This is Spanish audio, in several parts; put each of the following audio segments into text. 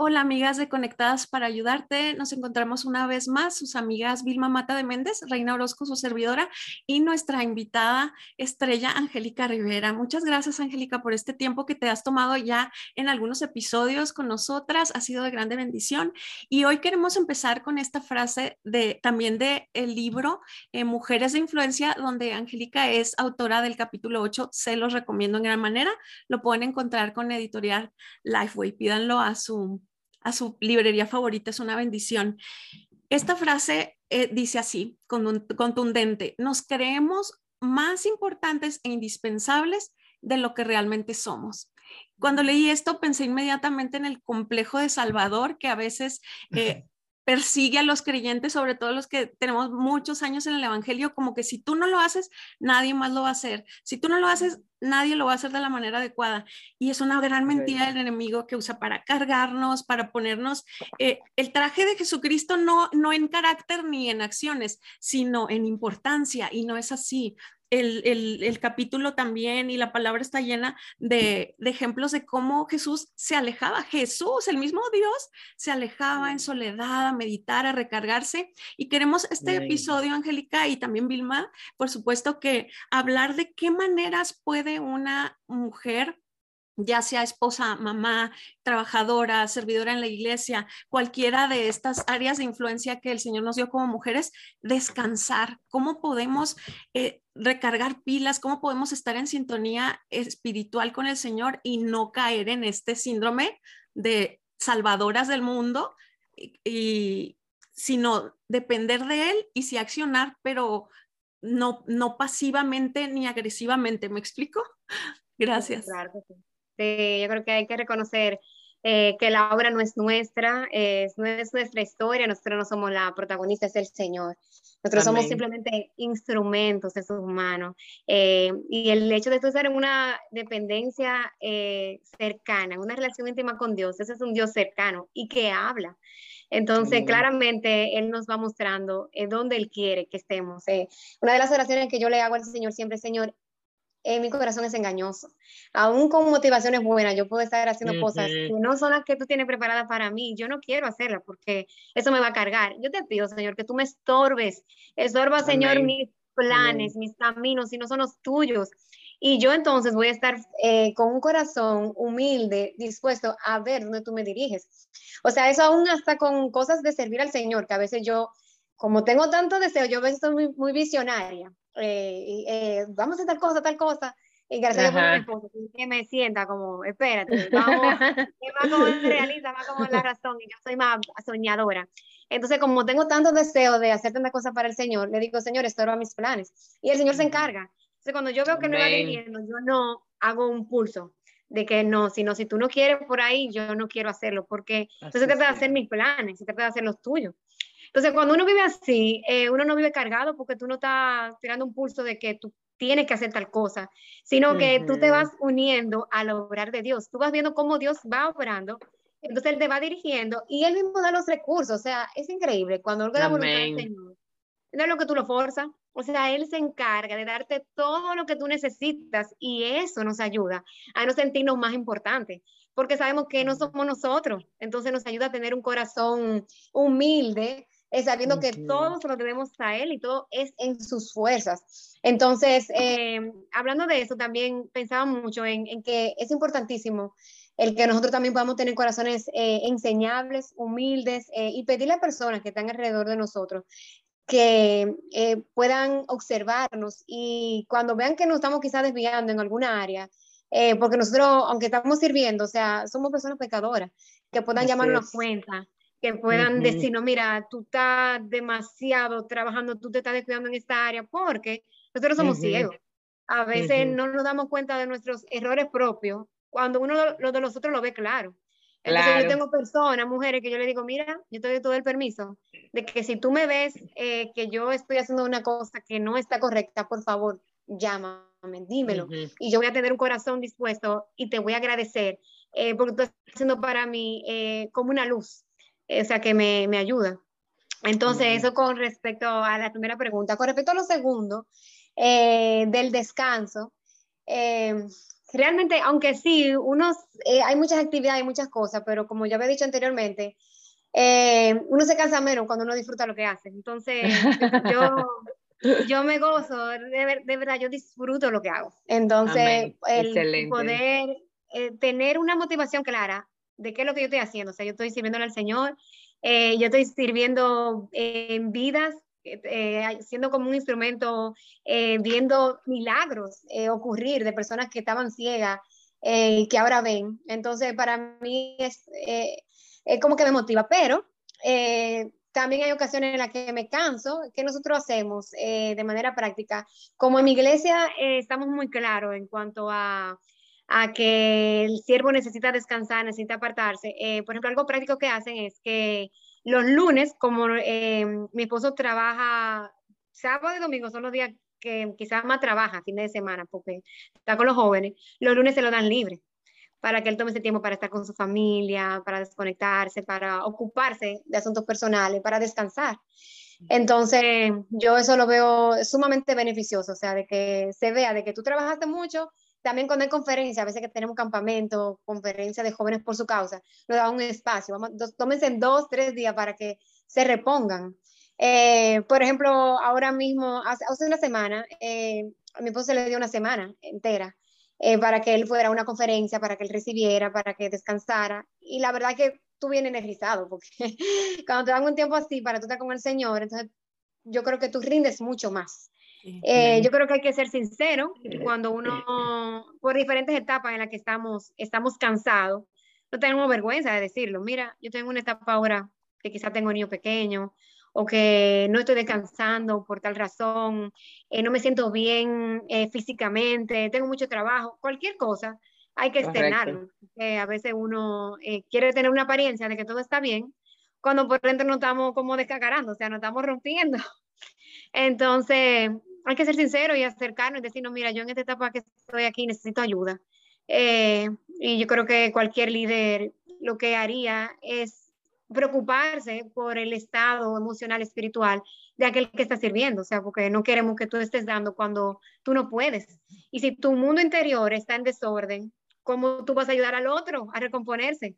Hola amigas de Conectadas para Ayudarte. Nos encontramos una vez más, sus amigas Vilma Mata de Méndez, Reina Orozco, su servidora, y nuestra invitada estrella, Angélica Rivera. Muchas gracias, Angélica, por este tiempo que te has tomado ya en algunos episodios con nosotras. Ha sido de grande bendición. Y hoy queremos empezar con esta frase de también de el libro eh, Mujeres de Influencia, donde Angélica es autora del capítulo 8. Se los recomiendo en gran manera. Lo pueden encontrar con editorial Lifeway. Pídanlo a su a su librería favorita es una bendición. Esta frase eh, dice así, contundente, nos creemos más importantes e indispensables de lo que realmente somos. Cuando leí esto pensé inmediatamente en el complejo de Salvador que a veces eh, persigue a los creyentes, sobre todo los que tenemos muchos años en el Evangelio, como que si tú no lo haces, nadie más lo va a hacer. Si tú no lo haces, nadie lo va a hacer de la manera adecuada. Y es una gran mentira del enemigo que usa para cargarnos, para ponernos eh, el traje de Jesucristo no, no en carácter ni en acciones, sino en importancia. Y no es así el, capítulo también y la palabra está llena de, ejemplos de cómo Jesús se alejaba. Jesús, el mismo Dios, se alejaba en soledad a meditar, a recargarse. Y queremos este episodio, Angélica, y también Vilma, por supuesto, que hablar de qué maneras puede una mujer ya sea esposa, mamá, trabajadora, servidora en la iglesia, cualquiera de estas áreas de influencia que el Señor nos dio como mujeres, descansar, cómo podemos eh, recargar pilas, cómo podemos estar en sintonía espiritual con el Señor y no caer en este síndrome de salvadoras del mundo, y, sino depender de Él y sí accionar, pero no, no pasivamente ni agresivamente. ¿Me explico? Gracias. Este, yo creo que hay que reconocer eh, que la obra no es nuestra, es, no es nuestra historia, nosotros no somos la protagonista, es el Señor. Nosotros somos simplemente instrumentos de sus manos. Eh, y el hecho de esto ser en una dependencia eh, cercana, una relación íntima con Dios, ese es un Dios cercano y que habla. Entonces, claramente, Él nos va mostrando dónde Él quiere que estemos. una de las oraciones que yo le hago al Señor siempre, Señor, eh, mi corazón es engañoso. Aún con motivaciones buenas, yo puedo estar haciendo cosas que no son las que tú tienes preparadas para mí. Yo no quiero hacerlas porque eso me va a cargar. Yo te pido, Señor, que tú me estorbes. Estorba, Señor, mis planes, mis caminos, si no son los tuyos. Y yo entonces voy a estar eh, con un corazón humilde, dispuesto a ver dónde tú me diriges. O sea, eso aún hasta con cosas de servir al Señor, que a veces yo, como tengo tanto deseo, yo a veces soy muy, muy visionaria. Eh, eh, vamos a hacer tal cosa, tal cosa. Y gracias a mi esposo, que me sienta como, espérate, vamos, que va como realista, va como la razón, y yo soy más soñadora. Entonces, como tengo tanto deseo de hacer tantas cosas para el Señor, le digo, Señor, esto era mis planes. Y el Señor se encarga. Entonces, cuando yo veo que no va dirigiendo, yo no hago un pulso de que no, sino si tú no quieres por ahí, yo no quiero hacerlo, porque entonces se trata de hacer mis planes, se trata de hacer los tuyos. Entonces, cuando uno vive así, eh, uno no vive cargado porque tú no estás tirando un pulso de que tú tienes que hacer tal cosa, sino que tú te vas uniendo al obrar de Dios. Tú vas viendo cómo Dios va obrando, entonces Él te va dirigiendo y Él mismo da los recursos. O sea, es increíble cuando algo la voluntad del Señor. No es lo que tú lo forzas. O sea, Él se encarga de darte todo lo que tú necesitas y eso nos ayuda a no sentirnos más importantes, porque sabemos que no somos nosotros. Entonces nos ayuda a tener un corazón humilde es sabiendo que todos lo debemos a Él y todo es en sus fuerzas. Entonces, eh, hablando de eso, también pensaba mucho en, que es importantísimo el que nosotros también podamos tener corazones eh, enseñables, humildes eh, y pedirle a personas que están alrededor de nosotros que puedan observarnos y cuando vean que nos estamos quizás desviando en alguna área, porque nosotros, aunque estamos sirviendo, o sea, somos personas pecadoras, que puedan llamarnos a cuenta que puedan decir, no, mira, tú estás demasiado trabajando, tú te estás descuidando en esta área, porque nosotros somos ciegos. A veces no nos damos cuenta de nuestros errores propios cuando uno lo, de los otros lo ve claro. Entonces yo tengo personas, mujeres, que yo le digo, mira, yo te doy todo el permiso de que si tú me ves eh, que yo estoy haciendo una cosa que no está correcta, por favor, llámame, dímelo. Y yo voy a tener un corazón dispuesto y te voy a agradecer eh, porque tú estás haciendo para mí eh, como una luz o sea, que me, me ayuda. Entonces, eso con respecto a la primera pregunta. Con respecto a lo segundo, eh, del descanso, eh, realmente, aunque sí, unos, eh, hay muchas actividades, y muchas cosas, pero como ya había dicho anteriormente, eh, uno se cansa menos cuando uno disfruta lo que hace. Entonces, yo, yo me gozo, de, de, verdad, yo disfruto lo que hago. Entonces, el poder eh, tener una motivación clara de qué es lo que yo estoy haciendo. O sea, yo estoy sirviéndole al Señor, yo estoy sirviendo en vidas eh, siendo como un instrumento, eh, viendo milagros eh, ocurrir de personas que estaban ciegas y que ahora ven. Entonces, para mí es, es como que me motiva, pero también hay ocasiones en las que me canso. ¿Qué nosotros hacemos de manera práctica? Como en mi iglesia estamos muy claros en cuanto a a que el siervo necesita descansar, necesita apartarse. por ejemplo, algo práctico que hacen es que los lunes, como eh, mi esposo trabaja sábado y domingo, son los días que quizás más trabaja, fin de semana, porque está con los jóvenes, los lunes se lo dan libre para que él tome ese tiempo para estar con su familia, para desconectarse, para ocuparse de asuntos personales, para descansar. Entonces, yo eso lo veo sumamente beneficioso, o sea, de que se vea, de que tú trabajaste mucho, también cuando hay conferencias, a veces que tenemos campamento, conferencia de jóvenes por su causa, nos da un espacio. Vamos, tómense en dos, tres días para que se repongan. Eh, por ejemplo, ahora mismo, hace, hace una semana, eh, a mi esposo le dio una semana entera eh, para que él fuera a una conferencia, para que él recibiera, para que descansara. Y la verdad que tú vienes energizado, porque cuando te dan un tiempo así para tú estar con el Señor, entonces yo creo que tú rindes mucho más. Eh, yo creo que hay que ser sincero cuando uno, por diferentes etapas en las que estamos, estamos cansados, no tenemos vergüenza de decirlo. Mira, yo tengo una etapa ahora que quizá tengo un niño pequeño o que no estoy descansando por tal razón, eh, no me siento bien eh, físicamente, tengo mucho trabajo, cualquier cosa, hay que externarlo. a veces uno quiere tener una apariencia de que todo está bien, cuando por dentro nos estamos como descacarando, o sea, nos estamos rompiendo. Entonces, hay que ser sincero y acercarnos y decir, no, mira, yo en esta etapa que estoy aquí necesito ayuda. Eh, y yo creo que cualquier líder lo que haría es preocuparse por el estado emocional, espiritual de aquel que está sirviendo, o sea, porque no queremos que tú estés dando cuando tú no puedes. Y si tu mundo interior está en desorden, ¿cómo tú vas a ayudar al otro a recomponerse?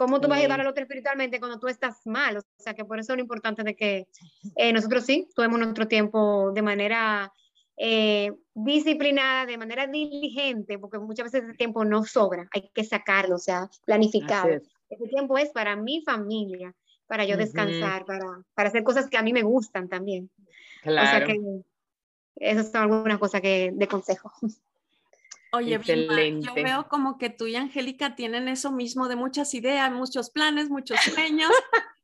¿Cómo tú vas a ayudar al otro espiritualmente cuando tú estás mal? O sea, que por eso es lo importante de que eh, nosotros sí tomemos nuestro tiempo de manera eh, disciplinada, de manera diligente, porque muchas veces el tiempo no sobra, hay que sacarlo, o sea, planificado. Ese tiempo es para mi familia, para yo descansar, para, para hacer cosas que a mí me gustan también. Claro. O sea que esas son algunas cosas que de consejo. Oye, yo veo como que tú y Angélica tienen eso mismo de muchas ideas, muchos planes, muchos sueños.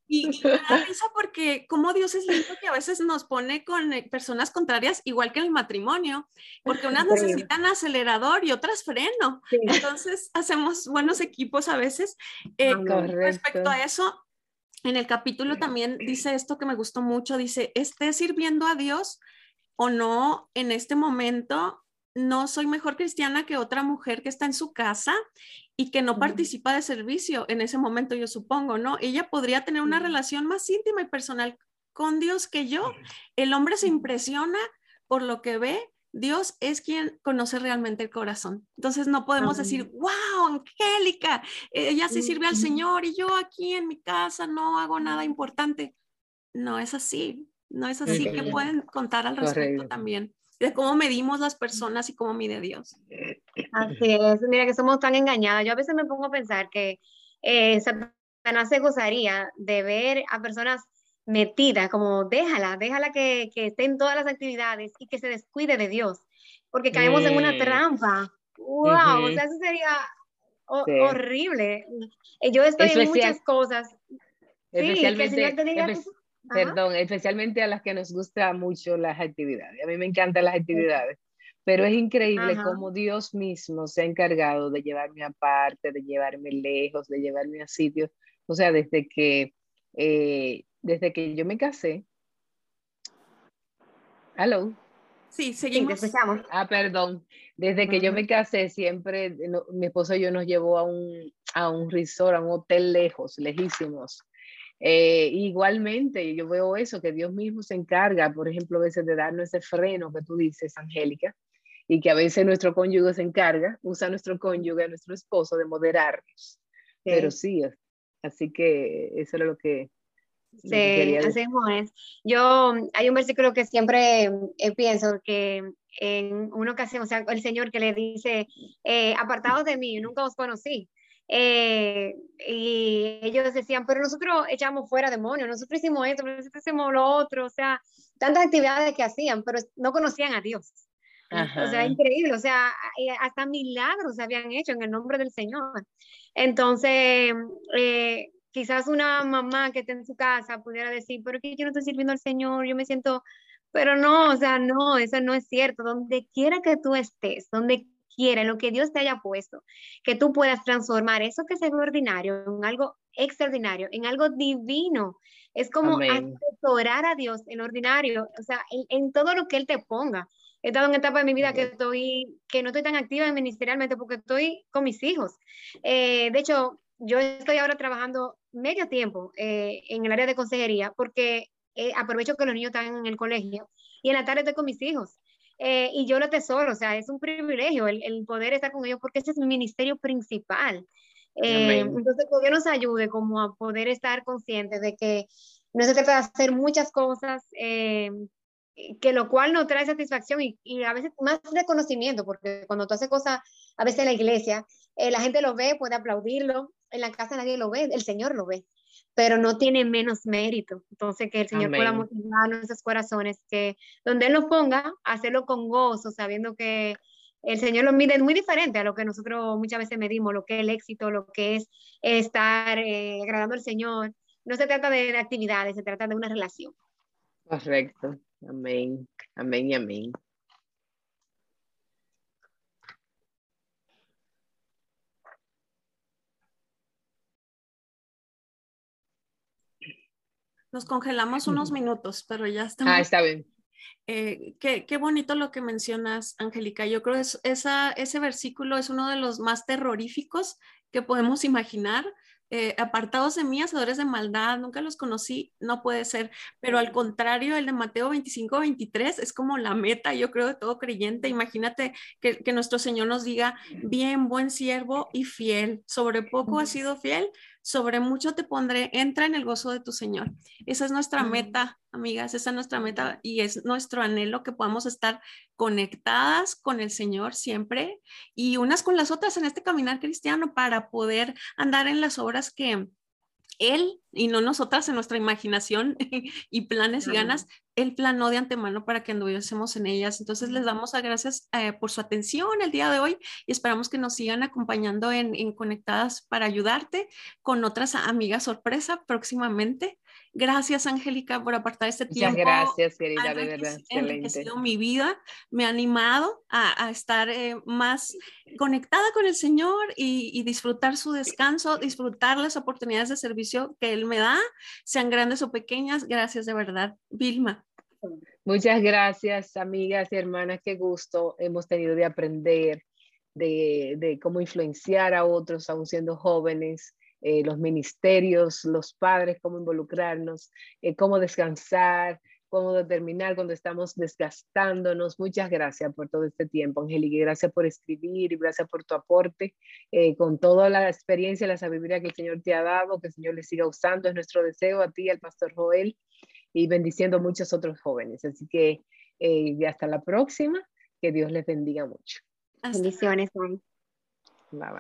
Y, me da risa porque como Dios es lindo que a veces nos pone con eh, personas contrarias, igual que en el matrimonio, porque unas necesitan acelerador y otras freno. Entonces hacemos buenos equipos a veces. Eh, respecto a eso, en el capítulo también dice esto que me gustó mucho, dice, esté sirviendo a Dios o no en este momento, no soy mejor cristiana que otra mujer que está en su casa y que no participa de servicio en ese momento, yo supongo, ¿no? Ella podría tener una relación más íntima y personal con Dios que yo. El hombre se impresiona por lo que ve. Dios es quien conoce realmente el corazón. Entonces no podemos decir, wow, Angélica, ella sí sirve al Señor y yo aquí en mi casa no hago nada importante. No es así, no es así que pueden contar al respecto también de cómo medimos las personas y cómo mide Dios. Así es, mira que somos tan engañadas. Yo a veces me pongo a pensar que eh, Satanás se gozaría de ver a personas metidas, como déjala, déjala que, que esté en todas las actividades y que se descuide de Dios, porque caemos en una trampa. ¡Wow! O sea, eso sería horrible. Eh, yo estoy en muchas cosas. Sí, que el Señor te diga, Perdón, especialmente a las que nos gusta mucho las actividades. A mí me encantan las actividades, pero es increíble cómo Dios mismo se ha encargado de llevarme aparte, de llevarme lejos, de llevarme a sitios. O sea, desde que, eh, desde que yo me casé. ¿Aló? Sí, seguimos. ah, perdón. Desde que yo me casé, siempre mi esposo y yo nos llevó a un, a un resort, a un hotel lejos, lejísimos. Eh, igualmente, yo veo eso, que Dios mismo se encarga, por ejemplo, a veces de darnos ese freno que tú dices, Angélica, y que a veces nuestro cónyuge se encarga, usa nuestro cónyuge, nuestro esposo, de moderarnos. Pero sí, así que eso era lo que... Sí, es. Yo, hay un versículo que siempre eh, pienso que en una ocasión, o sea, el Señor que le dice, eh, apartados de mí, nunca os conocí. Eh, y ellos decían, pero nosotros echamos fuera demonios, nosotros hicimos esto, nosotros hicimos lo otro, o sea, tantas actividades que hacían, pero no conocían a Dios. O sea, increíble, o sea, hasta milagros habían hecho en el nombre del Señor. Entonces, eh, quizás una mamá que esté en su casa pudiera decir, pero que yo no estoy sirviendo al Señor, yo me siento, pero no, o sea, no, eso no es cierto. Donde quiera que tú estés, donde quiera, en lo que Dios te haya puesto, que tú puedas transformar eso que se ve ordinario en algo extraordinario, en algo divino. Es como asesorar a Dios en ordinario, o sea, en, todo lo que Él te ponga. He estado en etapa de mi vida que estoy, que no estoy tan activa ministerialmente porque estoy con mis hijos. Eh, de hecho, yo estoy ahora trabajando medio tiempo eh, en el área de consejería porque eh, aprovecho que los niños están en el colegio y en la tarde estoy con mis hijos. Eh, y yo lo tesoro, o sea, es un privilegio el, el, poder estar con ellos porque ese es mi ministerio principal. Eh, entonces, que Dios nos ayude como a poder estar conscientes de que no se trata de hacer muchas cosas, eh, que lo cual no trae satisfacción y, y, a veces más reconocimiento, porque cuando tú haces cosas, a veces en la iglesia, la gente lo ve, puede aplaudirlo, en la casa nadie lo ve, el Señor lo ve pero no tiene menos mérito. Entonces, que el Señor pueda motivar nuestros corazones, que donde Él nos ponga, hacerlo con gozo, sabiendo que el Señor lo mide muy diferente a lo que nosotros muchas veces medimos, lo que es el éxito, lo que es estar eh, agradando al Señor. No se trata de actividades, se trata de una relación. Correcto. Amén. Amén y amén. Nos congelamos unos minutos, pero ya estamos. Ah, está bien. Eh, qué, qué, bonito lo que mencionas, Angélica. Yo creo que esa, ese versículo es uno de los más terroríficos que podemos imaginar. Eh, apartados de mí, hacedores de maldad, nunca los conocí, no puede ser, pero al contrario, el de Mateo 25, 23 es como la meta, yo creo, de todo creyente. Imagínate que, que nuestro Señor nos diga, bien, buen siervo y fiel, sobre poco has sido fiel, sobre mucho te pondré, entra en el gozo de tu Señor. Esa es nuestra meta, amigas, esa es nuestra meta y es nuestro anhelo que podamos estar conectadas con el Señor siempre y unas con las otras en este caminar cristiano para poder andar en las obras que, él y no nosotras en nuestra imaginación y planes y ganas, Él planó de antemano para que anduviésemos en ellas. Entonces les damos a gracias eh, por su atención el día de hoy y esperamos que nos sigan acompañando en, en Conectadas para ayudarte con otras amigas sorpresa próximamente. Gracias, Angélica, por apartar este tiempo. Muchas gracias, querida, de verdad. Excelente. mi vida, me ha animado a, estar eh, más conectada con el Señor y, disfrutar su descanso, disfrutar las oportunidades de servicio que Él me da, sean grandes o pequeñas. Gracias de verdad, Vilma. Muchas gracias, amigas y hermanas. Qué gusto hemos tenido de aprender de, de cómo influenciar a otros, aún siendo jóvenes eh, los ministerios, los padres, cómo involucrarnos, eh, cómo descansar, cómo determinar cuando estamos desgastándonos. Muchas gracias por todo este tiempo, Angélica, gracias por escribir y gracias por tu aporte eh, con toda la experiencia y la sabiduría que el Señor te ha dado, que el Señor le siga usando, es nuestro deseo a ti, al pastor Joel, y bendiciendo a muchos otros jóvenes. Así que hasta la próxima, que Dios les bendiga mucho. Bendiciones, Bye bye.